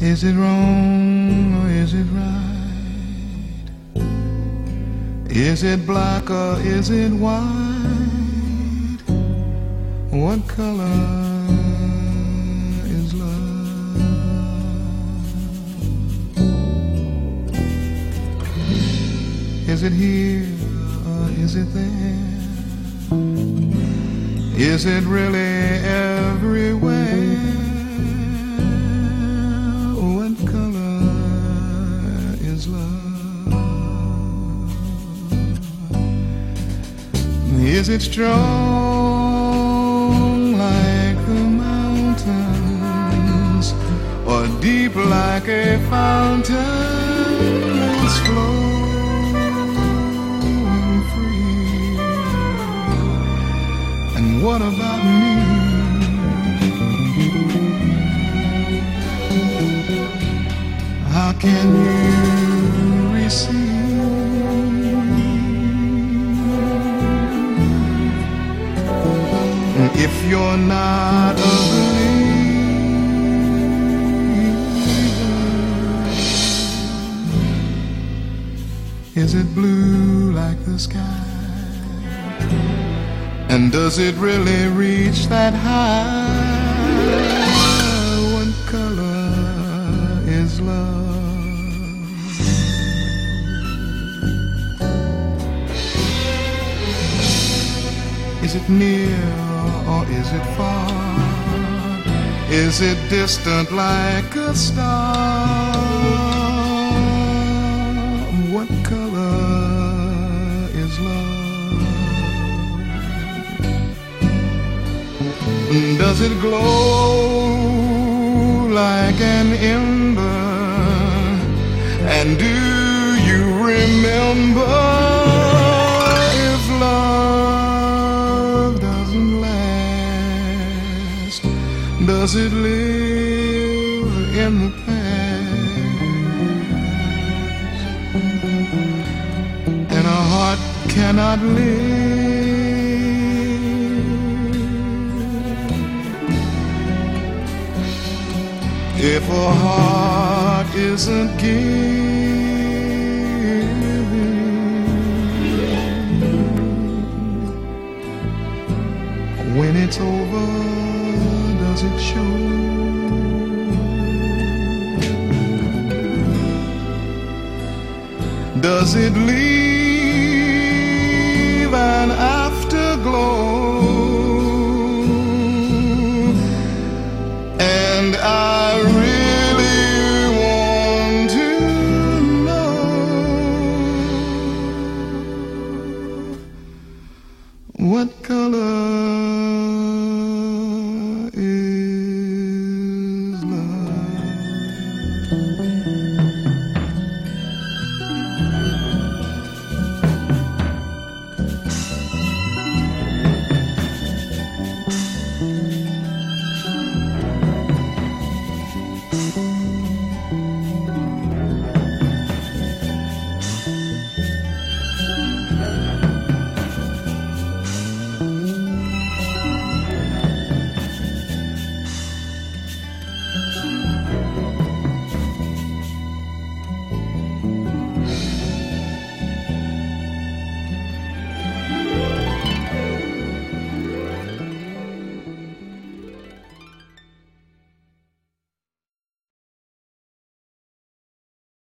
Is it wrong or is it right? Is it black or is it white? What color is love? Is it here or is it there? Is it really uh, Is it strong like the mountains or deep like a fountain that's flowing free? And what about me? How can you receive if you're not a believer? Is it blue like the sky? And does it really reach that high? What color is love? Is it near or is it far? Is it distant like a star? What color is love? Does it glow like an ember? And do you remember Does it live in the past? And a heart cannot live. If a heart isn't giving, when it's over, does it show? Does it leave an afterglow? And I really want to know what color